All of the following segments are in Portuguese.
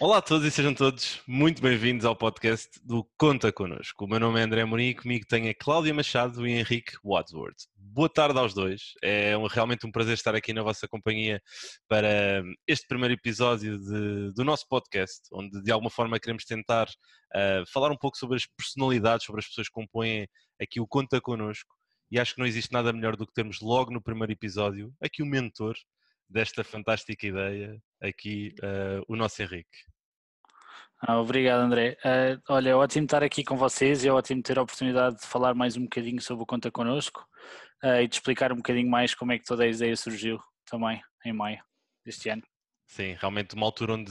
Olá a todos e sejam todos muito bem-vindos ao podcast do Conta Connosco. O meu nome é André Morim e comigo tem a Cláudia Machado e Henrique Wadsworth. Boa tarde aos dois. É realmente um prazer estar aqui na vossa companhia para este primeiro episódio de, do nosso podcast, onde de alguma forma queremos tentar uh, falar um pouco sobre as personalidades, sobre as pessoas que compõem aqui o Conta Connosco. E acho que não existe nada melhor do que termos logo no primeiro episódio aqui o mentor desta fantástica ideia, aqui uh, o nosso Henrique. Ah, obrigado, André. Uh, olha, é ótimo estar aqui com vocês e é ótimo ter a oportunidade de falar mais um bocadinho sobre o Conta Connosco uh, e de explicar um bocadinho mais como é que toda a ideia surgiu também em maio deste ano. Sim, realmente uma altura onde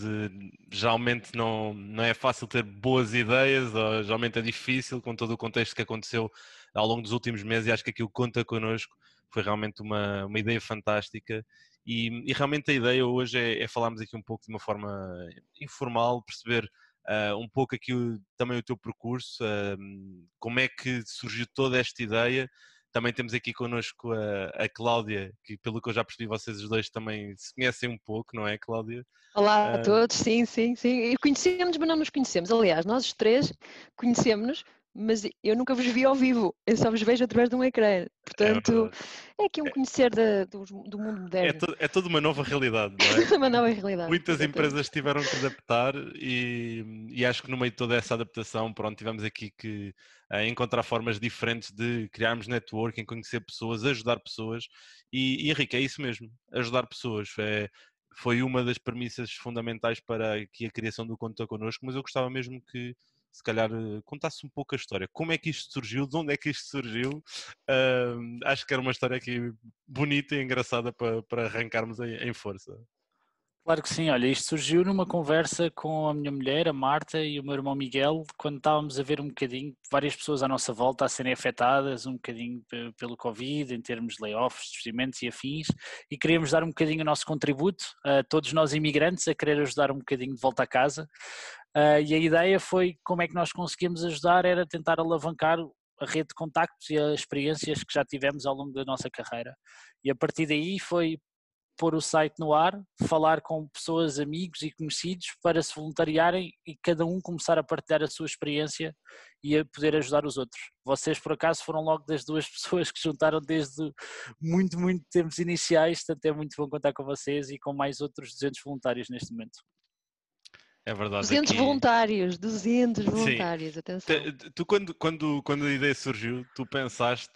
geralmente não, não é fácil ter boas ideias, ou geralmente é difícil com todo o contexto que aconteceu ao longo dos últimos meses e acho que aquilo conta connosco foi realmente uma, uma ideia fantástica e, e realmente a ideia hoje é, é, falarmos aqui um pouco de uma forma informal, perceber uh, um pouco aqui o, também o teu percurso, uh, como é que surgiu toda esta ideia. Também temos aqui connosco a, a, Cláudia, que pelo que eu já percebi, vocês os dois também se conhecem um pouco, não é, Cláudia? Olá a todos, sim, sim, sim. Conhecemos, mas não nos conhecemos. Aliás, nós os três conhecemos-nos mas eu nunca vos vi ao vivo, eu só vos vejo através de um ecrã. Portanto, é, é aqui um é conhecer da, do, do, mundo moderno. É, to, é toda uma nova realidade, não é? uma nova realidade. Muitas empresas tiveram que adaptar e, e, acho que no meio de toda essa adaptação, pronto, tivemos aqui que uh, encontrar formas diferentes de criarmos networking, conhecer pessoas, ajudar pessoas. E, e Henrique, é isso mesmo, ajudar pessoas. É, foi uma das premissas fundamentais para aqui a criação do Conta Connosco, mas eu gostava mesmo que se calhar eh, contasse um pouco a história. Como é que isto surgiu? De onde é que isto surgiu? Uh, acho que era uma história aqui bonita e engraçada para, para arrancarmos em, em força. Claro que sim, olha, isto surgiu numa conversa com a minha mulher, a Marta, e o meu irmão Miguel, quando estávamos a ver um bocadinho várias pessoas à nossa volta a serem afetadas um bocadinho pelo Covid, em termos de layoffs, despedimentos e afins, e queríamos dar um bocadinho o nosso contributo a todos nós imigrantes a querer ajudar um bocadinho de volta a casa. Uh, e a ideia foi como é que nós conseguimos ajudar, era tentar alavancar a rede de contactos e as experiências que já tivemos ao longo da nossa carreira. E a partir daí foi pôr o site no ar, falar com pessoas, amigos e conhecidos para se voluntariarem e cada um começar a partilhar a sua experiência e a poder ajudar os outros. Vocês, por acaso, foram logo das duas pessoas que juntaram desde muito, muito tempos iniciais, portanto é muito bom contar com vocês e com mais outros 200 voluntários neste momento. É verdade. 200 aqui... voluntários, 200 voluntários, Sim. atenção. Tu, quando, quando, quando a ideia surgiu, tu pensaste,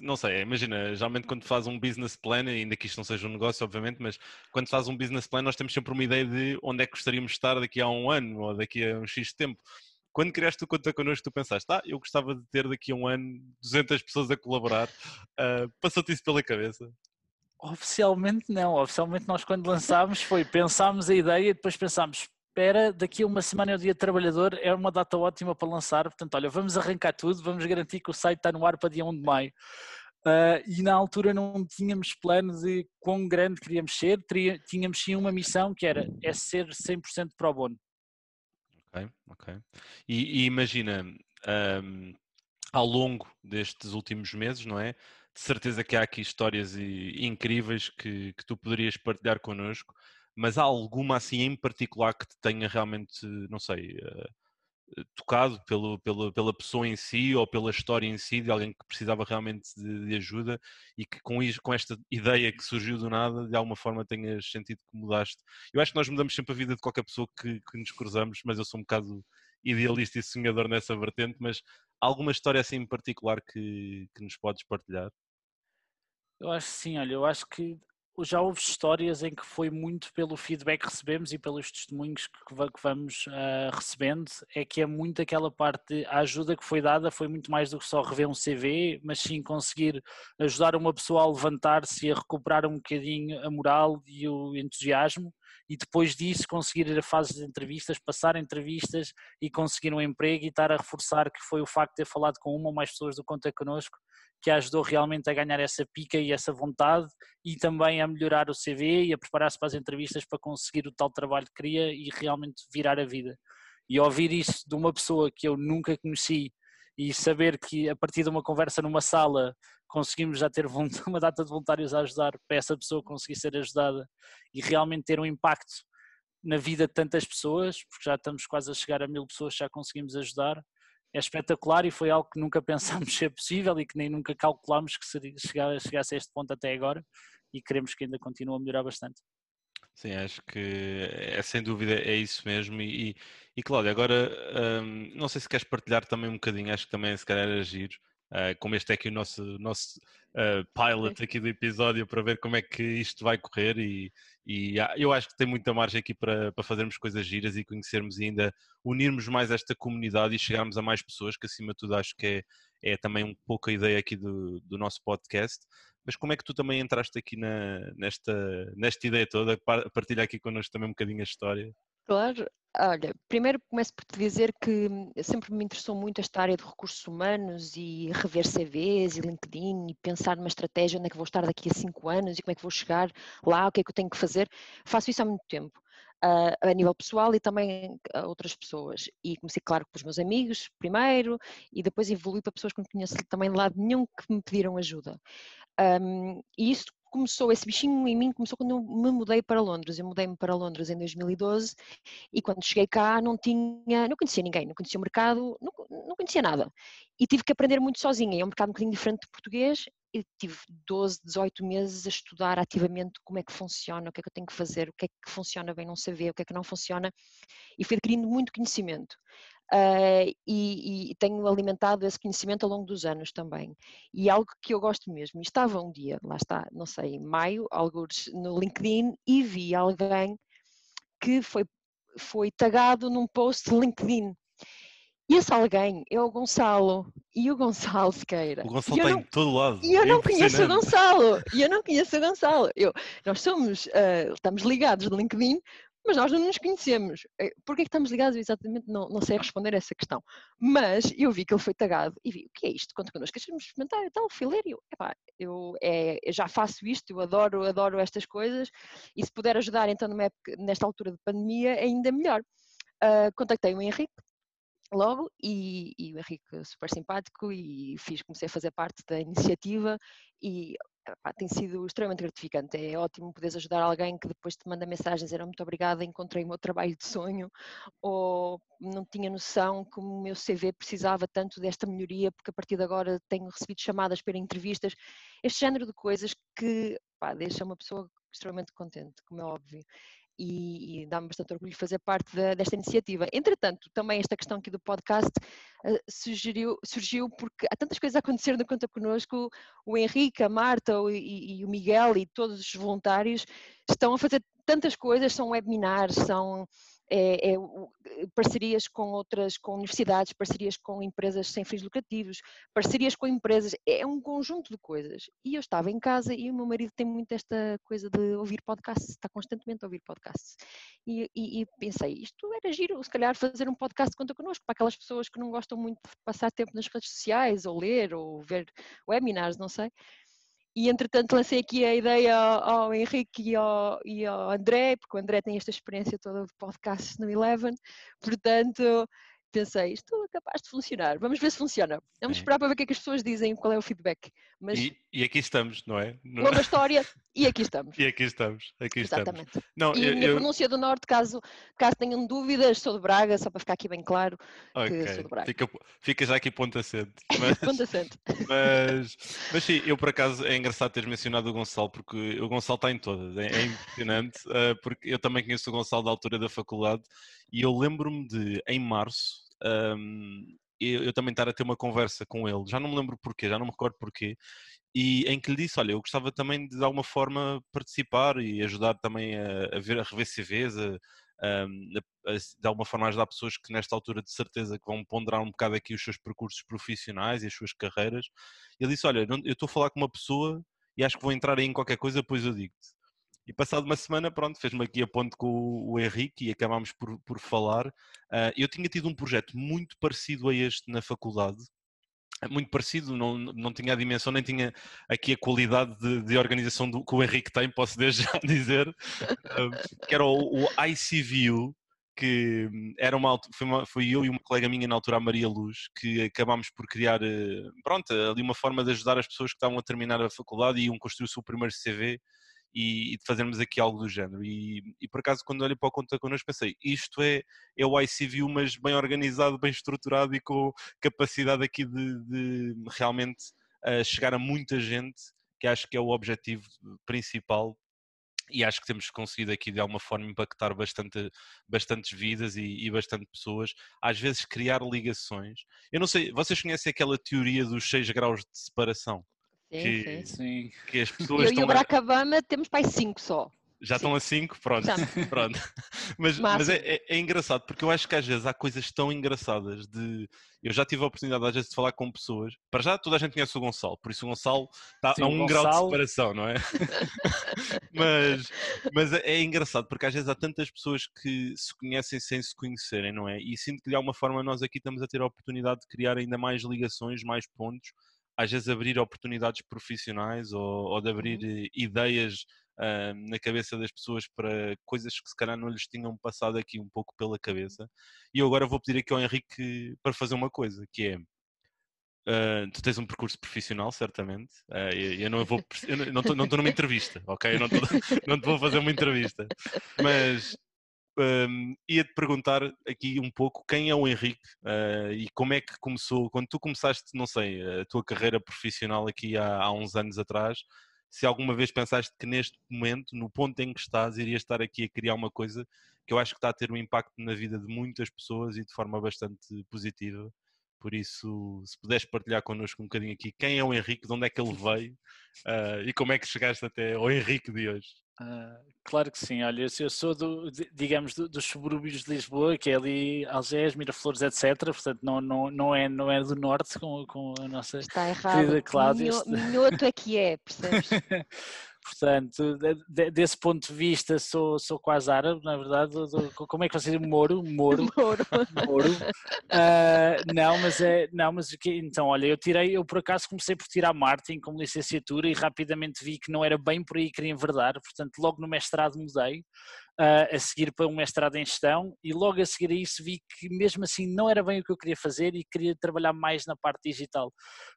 não sei, imagina, geralmente quando faz um business plan, ainda que isto não seja um negócio, obviamente, mas quando faz um business plan, nós temos sempre uma ideia de onde é que gostaríamos de estar daqui a um ano ou daqui a um X tempo. Quando criaste o Conta Connosco, tu pensaste, ah, eu gostava de ter daqui a um ano 200 pessoas a colaborar. Uh, Passou-te isso pela cabeça? Oficialmente não. Oficialmente nós quando lançámos foi, pensámos a ideia e depois pensámos, espera, daqui a uma semana é o dia trabalhador, é uma data ótima para lançar, portanto, olha, vamos arrancar tudo, vamos garantir que o site está no ar para dia 1 de maio. Uh, e na altura não tínhamos plano de quão grande queríamos ser, tínhamos sim uma missão que era é ser 100% pro bono. Ok, ok. E, e imagina, um, ao longo destes últimos meses, não é? De certeza que há aqui histórias incríveis que, que tu poderias partilhar connosco mas há alguma assim em particular que te tenha realmente, não sei, uh, tocado pelo, pelo, pela pessoa em si ou pela história em si de alguém que precisava realmente de, de ajuda e que com, com esta ideia que surgiu do nada, de alguma forma tenhas sentido que mudaste. Eu acho que nós mudamos sempre a vida de qualquer pessoa que, que nos cruzamos, mas eu sou um bocado idealista e sonhador nessa vertente, mas alguma história assim em particular que, que nos podes partilhar? Eu acho que sim, olha, eu acho que já houve histórias em que foi muito pelo feedback que recebemos e pelos testemunhos que, vamos uh, recebendo, é que é muito aquela parte, a ajuda que foi dada foi muito mais do que só rever um CV, mas sim conseguir ajudar uma pessoa a levantar-se e a recuperar um bocadinho a moral e o entusiasmo e depois disso conseguir ir a fase de entrevistas, passar entrevistas e conseguir um emprego e estar a reforçar que foi o facto de ter falado com uma ou mais pessoas do Conta Connosco que ajudou realmente a ganhar essa pica e essa vontade e também a melhorar o CV e a preparar-se para as entrevistas para conseguir o tal trabalho que queria e realmente virar a vida. E ouvir isso de uma pessoa que eu nunca conheci e saber que a partir de uma conversa numa sala conseguimos já ter uma data de voluntários a ajudar para essa pessoa conseguir ser ajudada e realmente ter um impacto na vida de tantas pessoas, porque já estamos quase a chegar a mil pessoas, já conseguimos ajudar. É espetacular e foi algo que nunca pensámos ser possível e que nem nunca calculámos que seria, chegasse a este ponto até agora e queremos que ainda continue a melhorar bastante. Sim, acho que é sem dúvida é isso mesmo. E, e, e Cláudia, agora hum, não sei se queres partilhar também um bocadinho, acho que também se calhar agir, uh, como este é aqui o nosso, nosso uh, pilot aqui do episódio para ver como é que isto vai correr e, e eu acho que tem muita margem aqui para, para fazermos coisas giras e conhecermos e ainda unirmos mais esta comunidade e chegarmos a mais pessoas, que acima de tudo acho que é, é também um pouco a ideia aqui do, do nosso podcast mas como é que tu também entraste aqui na, nesta, nesta ideia toda? Partilha aqui connosco também um bocadinho a história. Claro, olha, primeiro começo por te dizer que sempre me interessou muito esta área de recursos humanos e rever CVs e LinkedIn e pensar numa estratégia, onde é que vou estar daqui a cinco anos e como é que vou chegar lá, o que é que eu tenho que fazer. Faço isso há muito tempo. Uh, a nível pessoal e também a outras pessoas. E comecei, claro, com os meus amigos primeiro e depois evolui para pessoas que não conheço também de lado nenhum que me pediram ajuda. Um, e isso começou, esse bichinho em mim começou quando eu me mudei para Londres. Eu mudei-me para Londres em 2012 e quando cheguei cá não tinha, não conhecia ninguém, não conhecia o mercado, não, não conhecia nada. E tive que aprender muito sozinha. É um mercado um bocadinho diferente do português e tive 12, 18 meses a estudar ativamente como é que funciona, o que é que eu tenho que fazer, o que é que funciona bem não saber, o que é que não funciona e fui adquirindo muito conhecimento uh, e, e, tenho alimentado esse conhecimento ao longo dos anos também. E algo que eu gosto mesmo, estava um dia, lá está, não sei, em maio, alguns no LinkedIn, e vi alguém que foi, foi tagado num post LinkedIn. E esse alguém é o Gonçalo, e o Gonçalo Sequeira. O Gonçalo está não, em todo lado. E eu é não conheço o Gonçalo, e eu não conheço o Gonçalo. Eu, nós somos, uh, estamos ligados no LinkedIn, mas nós não nos conhecemos. Eh, Porquê é que estamos ligados? Exatamente, não, não sei responder essa questão. Mas eu vi que ele foi tagado e vi, o que é isto? Conta connosco, queres experimentar? Então, filério, epá, eu, é, eu já faço isto, eu adoro, adoro estas coisas e se puder ajudar então época, nesta altura de pandemia, ainda melhor. Uh, contactei o Henrique, logo e, e, o Henrique super simpático e fiz, comecei a fazer parte da iniciativa e tem sido extremamente gratificante. É ótimo poderes ajudar alguém que depois te manda mensagens era muito obrigada, encontrei o meu trabalho de sonho, ou não tinha noção que o meu CV precisava tanto desta melhoria, porque a partir de agora tenho recebido chamadas para entrevistas. Este género de coisas que pá, deixa uma pessoa extremamente contente, como é óbvio e, e dá-me bastante orgulho fazer parte de, desta iniciativa. Entretanto, também esta questão aqui do podcast uh, surgiu, surgiu porque há tantas coisas a acontecer na Conta Connosco, o Henrique, a Marta o, e, e o Miguel e todos os voluntários estão a fazer tantas coisas, são webinars, são é, é, parcerias com outras, com universidades, parcerias com empresas sem fins lucrativos, parcerias com empresas, é um conjunto de coisas. E eu estava em casa e o meu marido tem muito esta coisa de ouvir podcasts, está constantemente a ouvir podcasts. E, e, e pensei, isto era giro, se calhar fazer um podcast conta connosco, para aquelas pessoas que não gostam muito de passar tempo nas redes sociais, ou ler, ou ver webinars, não sei. E entretanto lancei aqui a ideia ao, ao Henrique e ao, e ao, André, porque o André tem esta experiência toda de podcast no Eleven, portanto pensei, isto é capaz de funcionar, vamos ver se funciona. Vamos esperar para ver o que é que as pessoas dizem, qual é o feedback. Mas... E, e aqui estamos, não é? Longa história, e aqui estamos. E aqui estamos, aqui Exatamente. estamos. Não, e eu, minha eu... pronúncia do Norte, caso, caso tenham dúvidas, sou de Braga, só para ficar aqui bem claro okay. que sou de Braga. Fica, fica já aqui ponto acento. Mas, ponto acento. Mas, mas sim, eu por acaso é engraçado teres mencionado o Gonçalo, porque o Gonçalo está em todas, é, é impressionante, uh, porque eu também conheço o Gonçalo da altura da faculdade e eu lembro-me de, em março, um, eu, eu, também estar a ter uma conversa com ele, já não me lembro porquê, já não me recordo porquê, e em que lhe disse, olha, eu gostava também de, de alguma forma participar e ajudar também a, a ver, a rever CVs, a, a, a, de alguma forma ajudar pessoas que nesta altura de certeza que vão ponderar um bocado aqui os seus percursos profissionais e as suas carreiras. Ele disse, olha, eu estou a falar com uma pessoa e acho que vou entrar aí em qualquer coisa, depois eu digo-te. E passado uma semana, pronto, fez-me aqui a ponte com o Henrique e acabámos por, por falar. Uh, eu tinha tido um projeto muito parecido a este na faculdade, muito parecido, não, não tinha a dimensão, nem tinha aqui a qualidade de, de organização do, que o Henrique tem, posso desde já dizer, uh, que era o, o ICVU, que era uma, foi, uma, foi eu e uma colega minha na altura, a Maria Luz, que acabámos por criar, ah, pronto, ali uma forma de ajudar as pessoas que estavam a terminar a faculdade e iam construir o seu primeiro CV e, e, de fazermos aqui algo do género. E, e por acaso, quando olhei para o Conta Connosco, pensei, isto é, é o ICView, mas bem organizado, bem estruturado e com capacidade aqui de, de realmente uh, chegar a muita gente, que acho que é o objetivo principal e acho que temos conseguido aqui de alguma forma impactar bastante, bastantes vidas e, e, bastante pessoas, às vezes criar ligações. Eu não sei, vocês conhecem aquela teoria dos 6 graus de separação? Sim, que, sim. que as pessoas Eu e o Barack Obama temos para 5 só. Já Sim. estão a 5? Pronto. pronto. Mas, mas é, é, é, engraçado, porque eu acho que às vezes há coisas tão engraçadas de. Eu já tive a oportunidade às vezes de falar com pessoas. Para já toda a gente conhece o Gonçalo, por isso o Gonçalo está Sim, a um Gonçalo... grau de separação, não é? mas, mas é, é, engraçado, porque às vezes há tantas pessoas que se conhecem sem se conhecerem, não é? E sinto que de alguma forma nós aqui estamos a ter a oportunidade de criar ainda mais ligações, mais pontos às vezes abrir oportunidades profissionais ou, ou de abrir uhum. ideias uh, na cabeça das pessoas para coisas que se calhar não lhes tinham passado aqui um pouco pela cabeça. E eu agora vou pedir aqui ao Henrique para fazer uma coisa, que é Uh, tu tens um percurso profissional, certamente. Uh, eu, eu, não vou, eu não estou numa entrevista, ok? Eu não, tô, não te vou fazer uma entrevista. Mas um, ia-te perguntar aqui um pouco quem é o Henrique uh, e como é que começou, quando tu começaste, não sei, a tua carreira profissional aqui há, há uns anos atrás, se alguma vez pensaste que neste momento, no ponto em que estás, irias estar aqui a criar uma coisa que eu acho que está a ter um impacto na vida de muitas pessoas e de forma bastante positiva. Por isso, se puderes partilhar connosco um bocadinho aqui quem é o Henrique, de onde é que ele veio uh, e como é que chegaste até ao Henrique de hoje. Uh, claro que sim, olha, eu sou do, digamos, do, dos subúrbios de Lisboa, que é ali Algés, Miraflores, etc. Portanto, não, não, não, é, não é do norte com, com a nossa Está errado. querida Cláudia. Minhoto é que é, percebes? Portanto, de, desse ponto de vista, sou, sou quase árabe, na verdade. como é que vocês? Moro? Moro. Moro. Moro. Uh, não, mas é. Não, mas então, olha, eu tirei, eu por acaso comecei por tirar marketing como licenciatura e rapidamente vi que não era bem por aí que queria enverdar, portanto, logo no mestrado mudei a seguir para um mestrado em gestão e logo a seguir a isso vi que mesmo assim não era bem o que eu queria fazer e queria trabalhar mais na parte digital.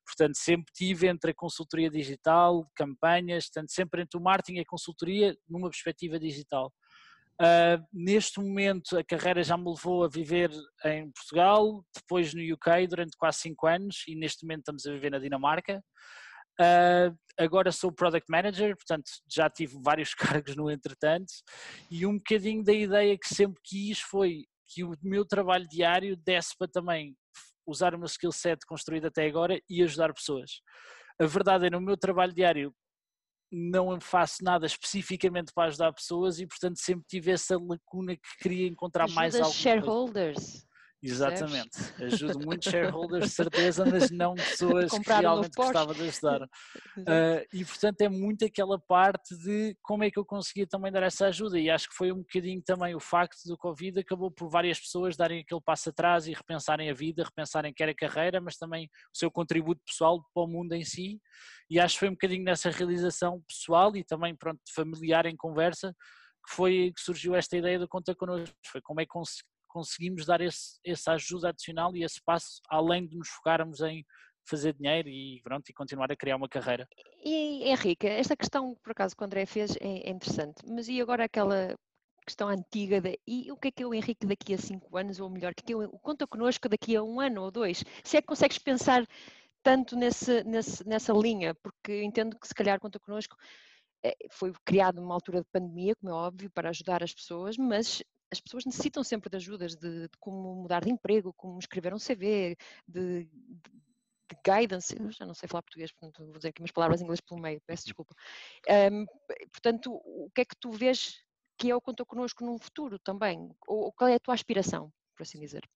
Portanto, sempre tive entre a consultoria digital, campanhas, portanto, sempre entre o marketing e a consultoria numa perspectiva digital. Uh, neste momento a carreira já me levou a viver em Portugal, depois no UK durante quase 5 anos e neste momento estamos a viver na Dinamarca. Uh, agora sou Product Manager, portanto já tive vários cargos no entretanto, e um bocadinho da ideia que sempre quis foi que o meu trabalho diário desse para também usar o meu skill set construído até agora e ajudar pessoas. A verdade é, no meu trabalho diário não faço nada especificamente para ajudar pessoas e portanto sempre tive essa lacuna que queria encontrar Ajudas mais algo. shareholders. Exatamente. Ajudo muitos shareholders, certeza, mas não pessoas que realmente gostava de ajudar. Uh, e portanto é muito aquela parte de como é que eu conseguia também dar essa ajuda. E acho que foi um bocadinho também o facto do Covid acabou por várias pessoas darem aquele passo atrás e repensarem a vida, repensarem quer a carreira, mas também o seu contributo pessoal para o mundo em si. E acho que foi um bocadinho nessa realização pessoal e também pronto, familiar em conversa que foi que surgiu esta ideia do Conta Connosco. Foi como é que conseguimos dar esse, essa ajuda adicional e esse passo, além de nos focarmos em fazer dinheiro e, pronto, e continuar a criar uma carreira. E Henrique, esta questão, por acaso, que o André fez é, é interessante, mas e agora aquela questão antiga de e o que é que é o Henrique daqui a cinco anos, ou melhor, o que é, que o, conta connosco daqui a um ano ou dois? Se é que consegues pensar tanto nesse, nesse, nessa linha, porque entendo que se calhar conta connosco eh, foi criado numa altura de pandemia, como é óbvio, para ajudar as pessoas, mas as pessoas necessitam sempre de ajudas de, de, como mudar de emprego, como escrever um CV, de, de, de guidance, eu já não sei falar português, portanto vou dizer aqui umas palavras em inglês pelo meio, peço desculpa. Um, portanto, o que é que tu vês que é o que contou connosco num futuro também? Ou qual é a tua aspiração, por assim dizer?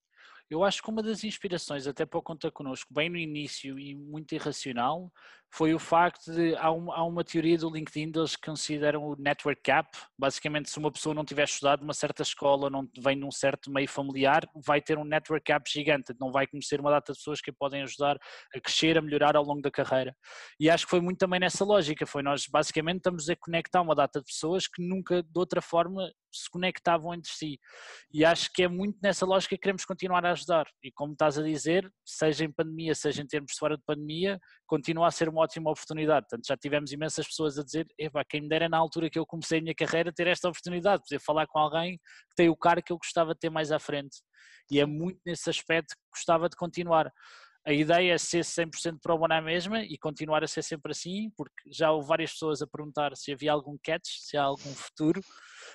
Eu acho que uma das inspirações, até para o Conta Connosco, bem no início e muito irracional, foi o facto de há uma, há uma teoria do LinkedIn eles consideram o network gap. Basicamente, se uma pessoa não tiver estudado numa certa escola, não vem num certo meio familiar, vai ter um network gap gigante, não vai conhecer uma data de pessoas que podem ajudar a crescer, a melhorar ao longo da carreira. E acho que foi muito também nessa lógica, foi nós basicamente estamos a conectar uma data de pessoas que nunca de outra forma se conectavam entre si. E acho que é muito nessa lógica que queremos continuar a ajudar. E como estás a dizer, seja em pandemia, seja em termos de fora de pandemia, continua a ser uma ótima oportunidade. Portanto, já tivemos imensas pessoas a dizer, quem me dera na altura que eu comecei a minha carreira ter esta oportunidade, poder falar com alguém que tem o cargo que eu gostava de ter mais à frente. E é muito nesse aspecto que gostava de continuar. A ideia é ser 100% para o na mesma e continuar a ser sempre assim, porque já houve várias pessoas a perguntar se havia algum catch, se há algum futuro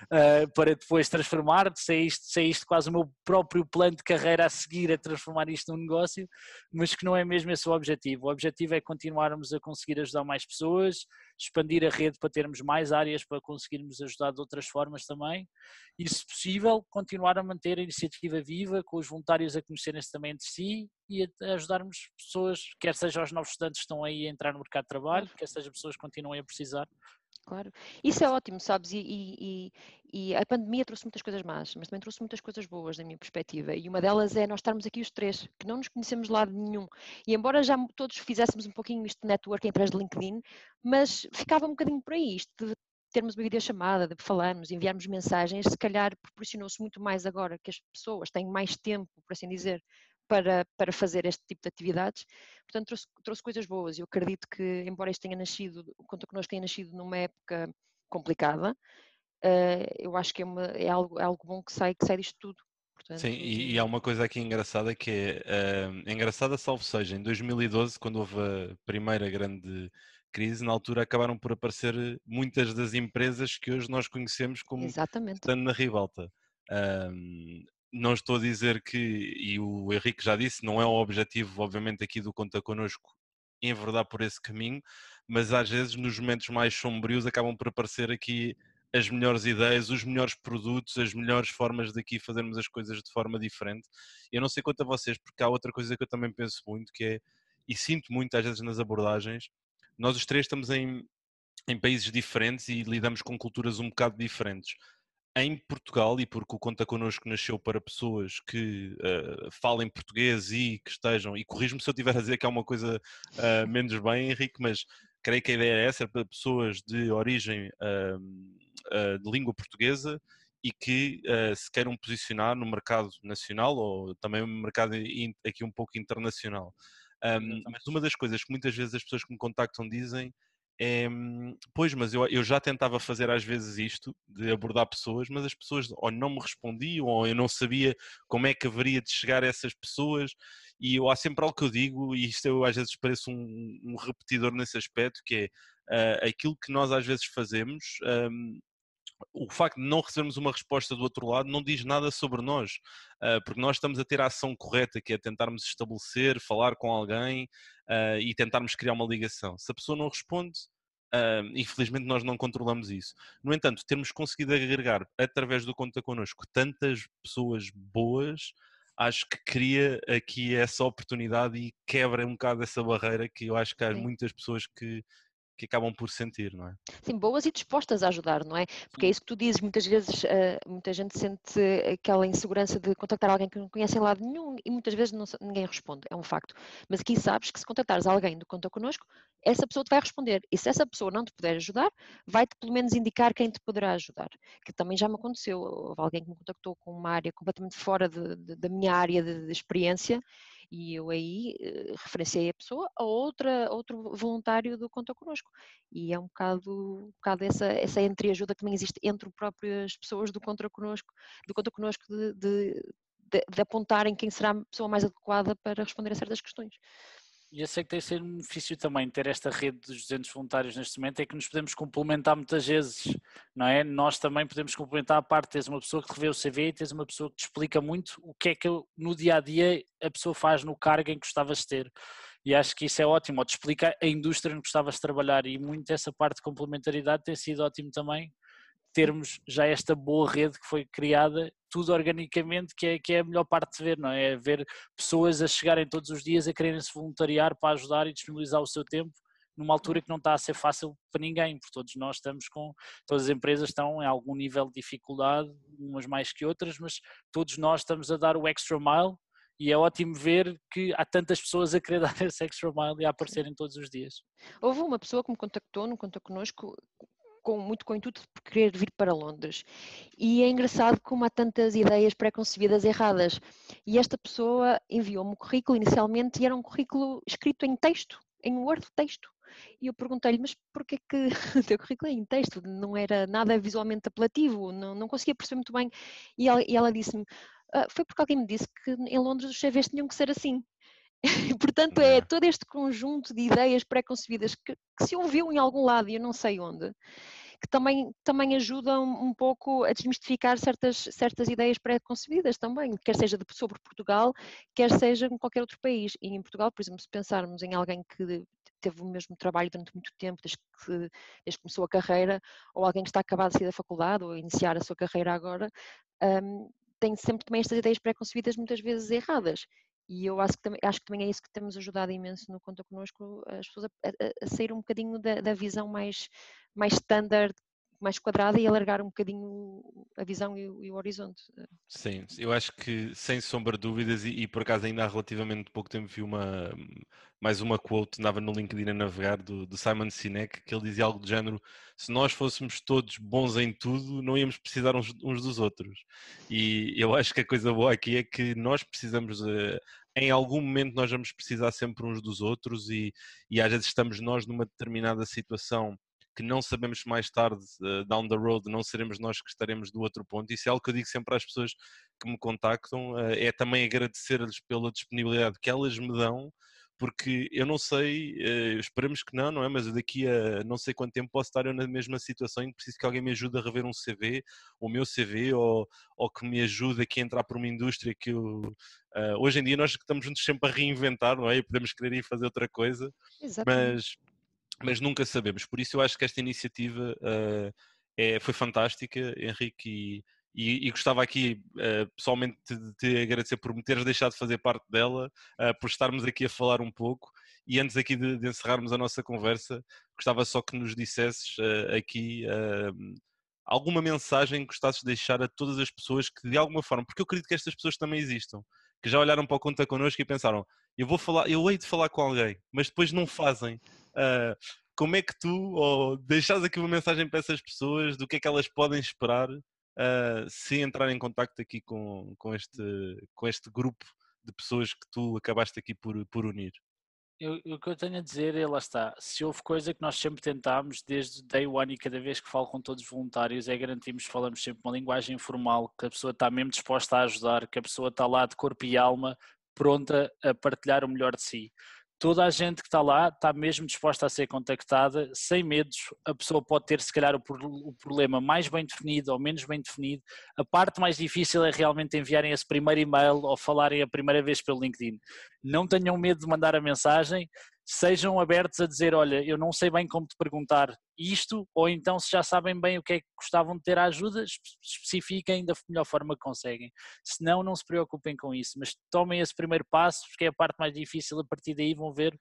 uh, para depois transformar, se é, isto, se é isto quase o meu próprio plano de carreira a seguir a transformar isto num negócio, mas que não é mesmo esse o objetivo. O objetivo é continuarmos a conseguir ajudar mais pessoas, expandir a rede para termos mais áreas para conseguirmos ajudar de outras formas também e, se possível, continuar a manter a iniciativa viva, com os voluntários a conhecerem-se também entre si e a ajudarmos pessoas, quer seja os novos estudantes que estão aí a entrar no mercado de trabalho, quer seja pessoas que continuem a precisar, Claro, isso é ótimo, sabes? E, e, e, a pandemia trouxe muitas coisas más, mas também trouxe muitas coisas boas, da minha perspectiva. E uma delas é nós estarmos aqui os três, que não nos conhecemos de lado nenhum. E embora já todos fizéssemos um pouquinho isto de networking através de LinkedIn, mas ficava um bocadinho por aí, isto de termos uma videochamada, de falarmos, enviarmos mensagens, se calhar proporcionou-se muito mais agora que as pessoas têm mais tempo, por assim dizer, para, para fazer este tipo de atividades. Portanto, trouxe, trouxe coisas boas. Eu acredito que, embora isto tenha nascido, o Conta Connosco tenha nascido numa época complicada, uh, eu acho que é, uma, é, algo, é algo bom que sai, que sai disto tudo. Portanto, Sim, e, e, há uma coisa aqui engraçada que é, uh, engraçada, salvo seja, em 2012, quando houve a primeira grande crise, na altura acabaram por aparecer muitas das empresas que hoje nós conhecemos como Exatamente. estando na ribalta. Um, não estou a dizer que, e o Henrique já disse, não é o objetivo, obviamente, aqui do Conta Connosco enverdar por esse caminho, mas às vezes nos momentos mais sombrios acabam por aparecer aqui as melhores ideias, os melhores produtos, as melhores formas de aqui fazermos as coisas de forma diferente. Eu não sei quanto a vocês, porque há outra coisa que eu também penso muito, que é, e sinto muito às vezes nas abordagens, nós os três estamos em, em países diferentes e lidamos com culturas um bocado diferentes em Portugal, e porque o Conta Connosco nasceu para pessoas que uh, falem português e que estejam, e corrijo-me se eu estiver a dizer que há uma coisa uh, menos bem, Henrique, mas creio que a ideia é essa, é para pessoas de origem uh, de língua portuguesa e que se queiram posicionar no mercado nacional ou também no mercado aqui um pouco internacional. Um, mas uma das coisas que muitas vezes as pessoas que me contactam dizem é, pois, mas eu, eu já tentava fazer às vezes isto, de abordar pessoas, mas as pessoas ou não me respondiam, ou eu não sabia como é que haveria de chegar a essas pessoas, e eu, há sempre algo que eu digo, e isto eu às vezes pareço um, um repetidor nesse aspecto, que é uh, aquilo que nós às vezes fazemos, um, o facto de não recebermos uma resposta do outro lado não diz nada sobre nós, uh, porque nós estamos a ter a ação correta, que é tentarmos estabelecer, falar com alguém uh, e tentarmos criar uma ligação. Se a pessoa não responde, uh, infelizmente nós não controlamos isso. No entanto, termos conseguido agregar através do Conta Connosco tantas pessoas boas, acho que cria aqui essa oportunidade e quebra um bocado essa barreira que eu acho que há Sim. muitas pessoas que que acabam por sentir, não é? Sim, boas e dispostas a ajudar, não é? Porque é isso que tu dizes, muitas vezes uh, muita gente sente aquela insegurança de contactar alguém que não conhece em lado nenhum e muitas vezes não, ninguém responde, é um facto. Mas aqui sabes que se contactares alguém do Conta Connosco, essa pessoa te vai responder. E se essa pessoa não te puder ajudar, vai-te pelo menos indicar quem te poderá ajudar. Que também já me aconteceu, houve alguém que me contactou com uma área completamente fora de, de, da minha área de, de experiência e eu aí uh, referenciei a pessoa a outra, outro voluntário do Conta Connosco. E é um bocado, um bocado essa, essa entreajuda que também existe entre próprias pessoas do Conta Connosco, do Conta Connosco de, de, de, de apontarem quem será a pessoa mais adequada para responder a certas questões. E eu sei que tem ser um benefício também ter esta rede dos 200 voluntários neste momento, é que nos podemos complementar muitas vezes, não é? Nós também podemos complementar a parte, tens uma pessoa que revê o CV e tens uma pessoa que te explica muito o que é que no dia a dia a pessoa faz no cargo em que gostavas de ter. E acho que isso é ótimo, ou te explica a indústria em que gostavas de trabalhar e muito essa parte de complementaridade tem sido ótimo também, termos já esta boa rede que foi criada, tudo organicamente, que é, que é a melhor parte de ver, não é? é ver pessoas a chegarem todos os dias a quererem se voluntariar para ajudar e disponibilizar o seu tempo numa altura que não está a ser fácil para ninguém, porque todos nós estamos com, todas as empresas estão em algum nível de dificuldade, umas mais que outras, mas todos nós estamos a dar o extra mile e é ótimo ver que há tantas pessoas a querer dar esse extra mile e a aparecerem todos os dias. Houve uma pessoa que me contactou, não conta connosco, com, muito com o intuito de querer vir para Londres. E é engraçado como há tantas ideias pré-concebidas erradas. E esta pessoa enviou-me o currículo inicialmente e era um currículo escrito em texto, em Word texto. E eu perguntei-lhe, mas porquê que o teu currículo é em texto? Não era nada visualmente apelativo, não, não conseguia perceber muito bem. E ela, ela disse-me, ah, foi porque alguém me disse que em Londres os CVs tinham que ser assim. Portanto, é todo este conjunto de ideias pré-concebidas que, que, se ouviu em algum lado e eu não sei onde, que também, também ajudam um pouco a desmistificar certas, certas ideias pré-concebidas também, quer seja de, sobre Portugal, quer seja em qualquer outro país. E em Portugal, por exemplo, se pensarmos em alguém que teve o mesmo trabalho durante muito tempo, desde que, desde que começou a carreira, ou alguém que está acabado de sair da faculdade ou a iniciar a sua carreira agora, um, tem sempre também estas ideias pré-concebidas muitas vezes erradas. E eu acho que, também, acho que também é isso que temos ajudado imenso no Conta Connosco, as pessoas a, a, a sair um bocadinho da, da, visão mais, mais standard, mais quadrada e alargar um bocadinho a visão e o, e o, horizonte. Sim, eu acho que sem sombra de dúvidas, e, e, por acaso ainda há relativamente pouco tempo vi uma, mais uma quote, andava no LinkedIn a navegar, do, do Simon Sinek, que ele dizia algo do género, se nós fôssemos todos bons em tudo, não íamos precisar uns, uns dos outros. E eu acho que a coisa boa aqui é que nós precisamos, uh, em algum momento nós vamos precisar sempre uns dos outros e, e às vezes estamos nós numa determinada situação que não sabemos mais tarde, uh, down the road, não seremos nós que estaremos do outro ponto. Isso é algo que eu digo sempre às pessoas que me contactam, uh, é também agradecer-lhes pela disponibilidade que elas me dão, porque eu não sei, uh, esperemos que não, não é? Mas daqui a não sei quanto tempo posso estar eu na mesma situação em que preciso que alguém me ajude a rever um CV, o meu CV, ou, ou que me ajude aqui a entrar por uma indústria que eu, uh, hoje em dia nós estamos juntos sempre a reinventar, não é? E podemos querer ir fazer outra coisa, Exatamente. mas mas nunca sabemos. Por isso eu acho que esta iniciativa uh, é, foi fantástica, Henrique, e, e, e gostava aqui uh, pessoalmente de te agradecer por me teres deixado de fazer parte dela, uh, por estarmos aqui a falar um pouco. E antes aqui de, de encerrarmos a nossa conversa, gostava só que nos dissesses aqui alguma mensagem que gostasses de deixar a todas as pessoas que de alguma forma, porque eu acredito que estas pessoas também existam, que já olharam para o Conta Connosco e pensaram, eu vou falar, eu hei de falar com alguém, mas depois não fazem. Uh, como é que tu, ou deixas aqui uma mensagem para essas pessoas do que é que elas podem esperar uh, se entrarem em contacto aqui com, com, este, com este grupo de pessoas que tu acabaste aqui por, por unir? Eu, o que eu tenho a dizer é, lá está, se houve coisa que nós sempre tentámos desde day one e cada vez que falo com todos os voluntários é garantirmos que falamos sempre uma linguagem informal, que a pessoa está mesmo disposta a ajudar, que a pessoa está lá de corpo e alma pronta a partilhar o melhor de si toda a gente que está lá está mesmo disposta a ser contactada, sem medos. A pessoa pode ter, se calhar, o, problema mais bem definido ou menos bem definido. A parte mais difícil é realmente enviarem esse primeiro e-mail ou falarem a primeira vez pelo LinkedIn. Não tenham medo de mandar a mensagem, sejam abertos a dizer: Olha, eu não sei bem como te perguntar isto, ou então, se já sabem bem o que é que gostavam de ter a ajuda, especifiquem da melhor forma que conseguem. Se não, não se preocupem com isso, mas tomem esse primeiro passo, porque é a parte mais difícil. A partir daí vão ver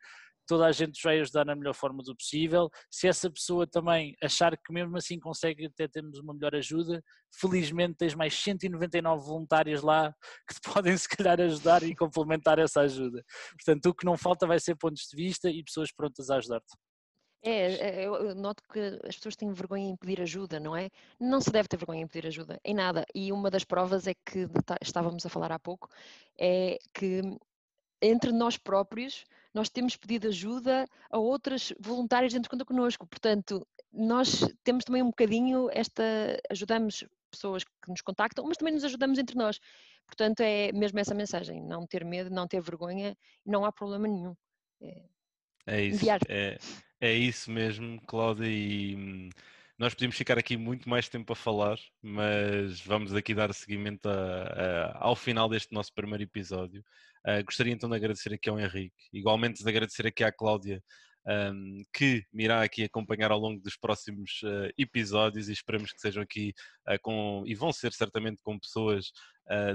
toda a gente vai ajudar na melhor forma do possível. Se essa pessoa também achar que mesmo assim consegue até termos uma melhor ajuda, felizmente tens mais 199 voluntários lá que te podem se calhar ajudar e complementar essa ajuda. Portanto, o que não falta vai ser pontos de vista e pessoas prontas a ajudar-te. É, é eu noto que as pessoas têm vergonha em pedir ajuda, não é? Não se deve ter vergonha em pedir ajuda, em nada. E uma das provas é que estávamos a falar há pouco, é que entre nós próprios nós temos pedido ajuda a outras voluntárias dentro de conta connosco. Portanto, nós temos também um bocadinho esta. ajudamos pessoas que nos contactam, mas também nos ajudamos entre nós. Portanto, é mesmo essa mensagem: não ter medo, não ter vergonha, não há problema nenhum. É, é isso. É, é isso mesmo, Cláudia. E hum, nós podíamos ficar aqui muito mais tempo a falar, mas vamos aqui dar seguimento a, a, ao final deste nosso primeiro episódio. Uh, gostaria então de agradecer aqui ao Henrique, igualmente de agradecer aqui à Cláudia, um, que me irá aqui acompanhar ao longo dos próximos uh, episódios e esperamos que sejam aqui uh, com, e vão ser certamente com pessoas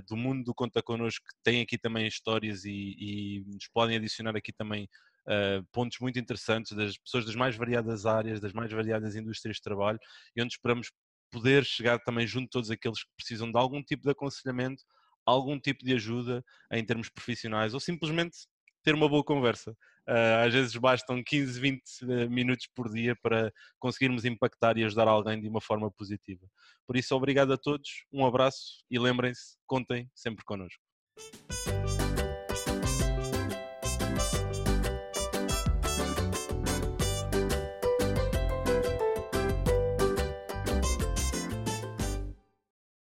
do mundo do Conta Connosco que têm aqui também histórias e, e nos podem adicionar aqui também uh, pontos muito interessantes das pessoas das mais variadas áreas, das mais variadas indústrias de trabalho e onde esperamos poder chegar também junto de todos aqueles que precisam de algum tipo de aconselhamento, algum tipo de ajuda em termos profissionais ou simplesmente ter uma boa conversa. Uh, às vezes bastam 15, 20 minutos por dia para conseguirmos impactar e ajudar alguém de uma forma positiva. Por isso, obrigado a todos, um abraço e lembrem-se, contem sempre connosco.